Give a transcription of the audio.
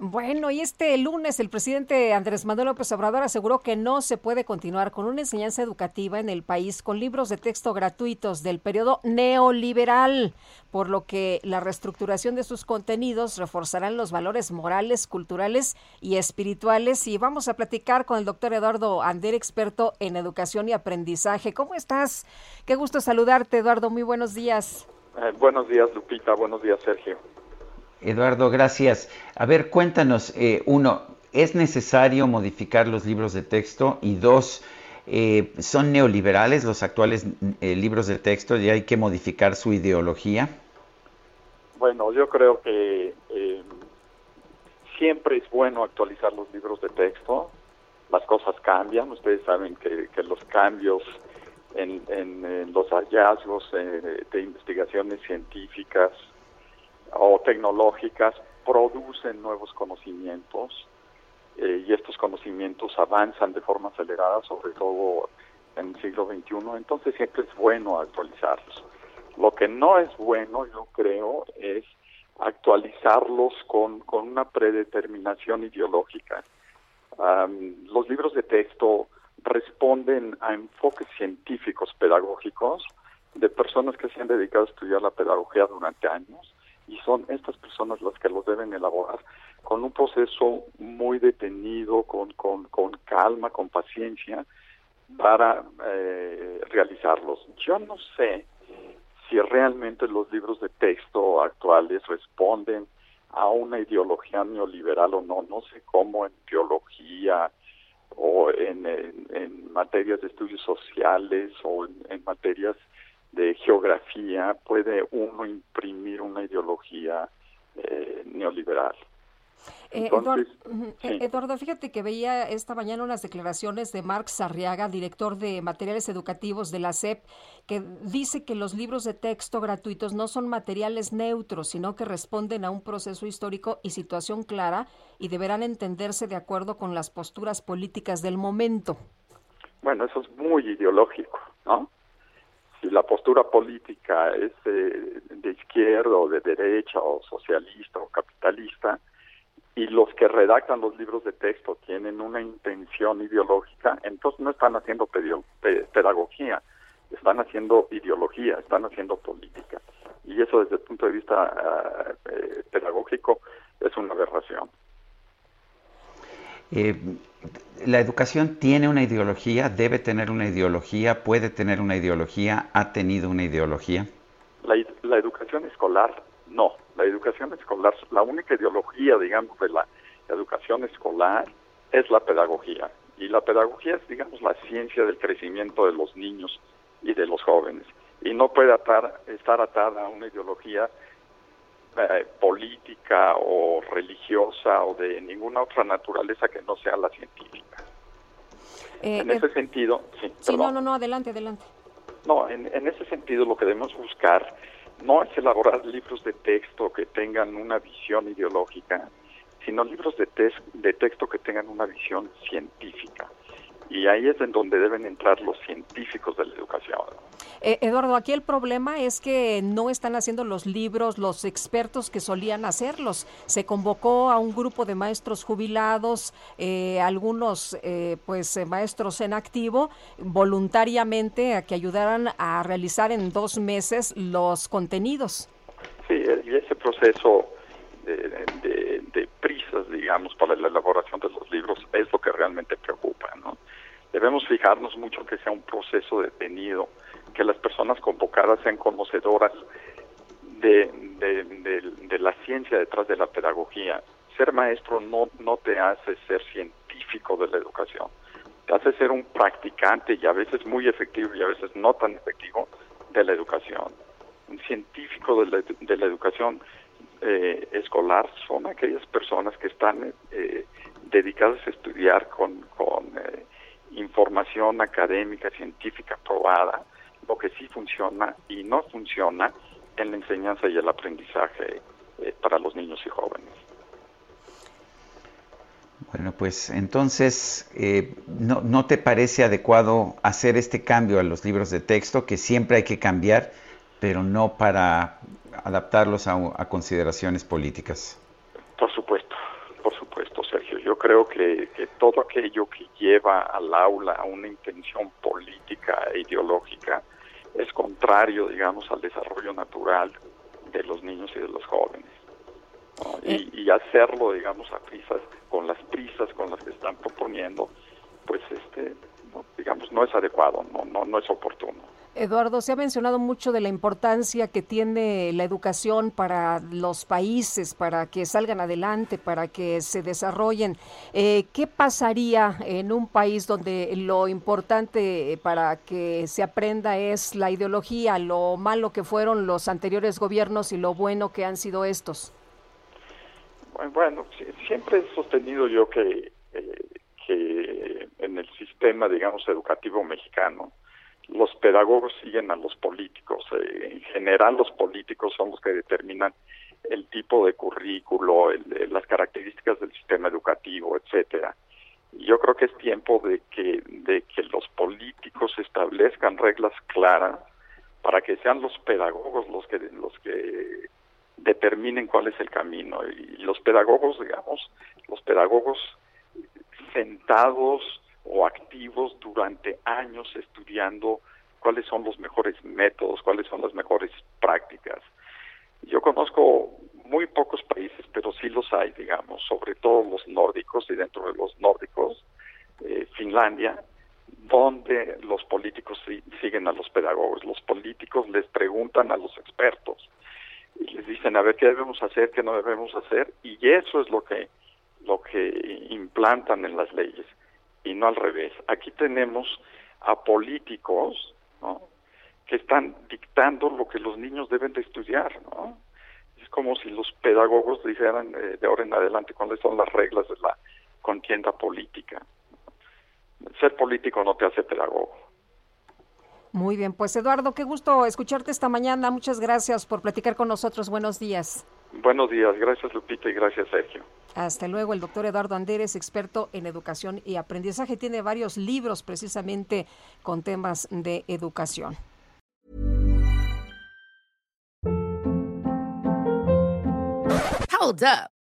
Bueno, y este lunes el presidente Andrés Manuel López Obrador aseguró que no se puede continuar con una enseñanza educativa en el país con libros de texto gratuitos del periodo neoliberal, por lo que la reestructuración de sus contenidos reforzarán los valores morales, culturales y espirituales. Y vamos a platicar con el doctor Eduardo Ander, experto en educación y aprendizaje. ¿Cómo estás? Qué gusto saludarte, Eduardo. Muy buenos días. Eh, buenos días, Lupita. Buenos días, Sergio. Eduardo, gracias. A ver, cuéntanos, eh, uno, ¿es necesario modificar los libros de texto? Y dos, eh, ¿son neoliberales los actuales eh, libros de texto y hay que modificar su ideología? Bueno, yo creo que siempre es bueno actualizar los libros de texto. Las cosas cambian. Ustedes saben que, los cambios en, en los hallazgos de investigaciones científicas o tecnológicas producen nuevos conocimientos eh, y estos conocimientos avanzan de forma acelerada, sobre todo en el siglo XXI, entonces siempre es bueno actualizarlos. Lo que no es bueno, yo creo, es actualizarlos con, con una predeterminación ideológica. los libros de texto responden a enfoques científicos pedagógicos de personas que se han dedicado a estudiar la pedagogía durante años y son estas personas las que los deben elaborar con un proceso muy detenido, con, con, con calma, con paciencia para eh, realizarlos. Yo no sé si realmente los libros de texto actuales responden a una ideología neoliberal o no, no sé cómo en teología o en, en, materias de estudios sociales o en materias de geografía puede uno imprimir una ideología eh, neoliberal. Eh, eh, Eduardo, fíjate que veía esta mañana unas declaraciones de Marx Sarriaga, director de materiales educativos de la SEP, que dice que los libros de texto gratuitos no son materiales neutros, sino que responden a un proceso histórico y situación clara y deberán entenderse de acuerdo con las posturas políticas del momento. Bueno, eso es muy ideológico, la postura política es de, izquierda o de derecha o socialista o capitalista, y los que redactan los libros de texto tienen una intención ideológica, entonces no están haciendo pedagogía, están haciendo ideología, están haciendo política. Y eso desde el punto de vista eh, pedagógico es una aberración. Eh, la educación tiene una ideología, debe tener una ideología, puede tener una ideología, ha tenido una ideología. La, educación escolar, no. La educación escolar, la única ideología, digamos, de la educación escolar es la pedagogía. Y la pedagogía es, digamos, la ciencia del crecimiento de los niños y de los jóvenes. Y no puede estar atada a una ideología eh, política o religiosa o de ninguna otra naturaleza que no sea la científica. Eh, en ese sentido, sí, no, no, no, adelante, adelante. No, en, en ese sentido lo que debemos buscar no es elaborar libros de texto que tengan una visión ideológica, sino libros de, de texto que tengan una visión científica. Y ahí es en donde deben entrar los científicos de la educación. Eh, Eduardo, aquí el problema es que no están haciendo los libros los expertos que solían hacerlos. Se convocó a un grupo de maestros jubilados, eh, algunos eh, pues maestros en activo, voluntariamente a que ayudaran a realizar en dos meses los contenidos. Sí, y ese proceso de, de prisas, digamos, para la elaboración de los libros es lo que realmente preocupa, ¿no? Debemos fijarnos mucho que sea un proceso detenido, que las personas convocadas sean conocedoras de, de, la ciencia detrás de la pedagogía. Ser maestro no, no te hace ser científico de la educación, te hace ser un practicante y a veces muy efectivo y a veces no tan efectivo de la educación. Un científico de la, de la educación eh, escolar son aquellas personas que están eh, dedicadas a estudiar con, con eh, información académica, científica probada, lo que sí funciona y no funciona en la enseñanza y el aprendizaje para los niños y jóvenes. Bueno, pues entonces, ¿no, ¿no te parece adecuado hacer este cambio a los libros de texto, que siempre hay que cambiar, pero no para adaptarlos a, consideraciones políticas. Por supuesto, por supuesto, Sergio. Yo creo que, todo aquello que lleva al aula a una intención política e ideológica es contrario, digamos, al desarrollo natural de los niños y de los jóvenes. Y, hacerlo, digamos, a prisas, con las prisas con las que están proponiendo, pues, este, digamos, no es adecuado, no, no, no es oportuno. Eduardo, se ha mencionado mucho de la importancia que tiene la educación para los países, para que salgan adelante, para que se desarrollen. Eh, ¿Qué pasaría en un país donde lo importante para que se aprenda es la ideología, lo malo que fueron los anteriores gobiernos y lo bueno que han sido estos? Bueno, siempre he sostenido yo eh, que en el sistema, digamos, educativo mexicano, los pedagogos siguen a los políticos. Eh, en general los políticos son los que determinan el tipo de currículo, las características del sistema educativo, etcétera. Yo creo que es tiempo de que, de que los políticos establezcan reglas claras para que sean los pedagogos los que los que determinen cuál es el camino y los pedagogos, digamos, los pedagogos sentados o activos durante años estudiando cuáles son los mejores métodos, cuáles son las mejores prácticas. Yo conozco muy pocos países, pero sí los hay, digamos, sobre todo los nórdicos y dentro de los nórdicos, eh, Finlandia, donde los políticos siguen a los pedagogos. Los políticos les preguntan a los expertos y les dicen a ver qué debemos hacer, qué no debemos hacer, y eso es lo que lo que implantan en las leyes y no al revés. Aquí tenemos a políticos que están dictando lo que los niños deben de estudiar. ¿no? Es como si los pedagogos dijeran eh, de ahora en adelante cuáles son las reglas de la contienda política. Ser político no te hace pedagogo. Muy bien, pues Eduardo, qué gusto escucharte esta mañana. Muchas gracias por platicar con nosotros. Buenos días. Buenos días, gracias Lupita y gracias Sergio. Hasta luego, el doctor Eduardo Anderes, experto en educación y aprendizaje, tiene varios libros precisamente con temas de educación. Hold up.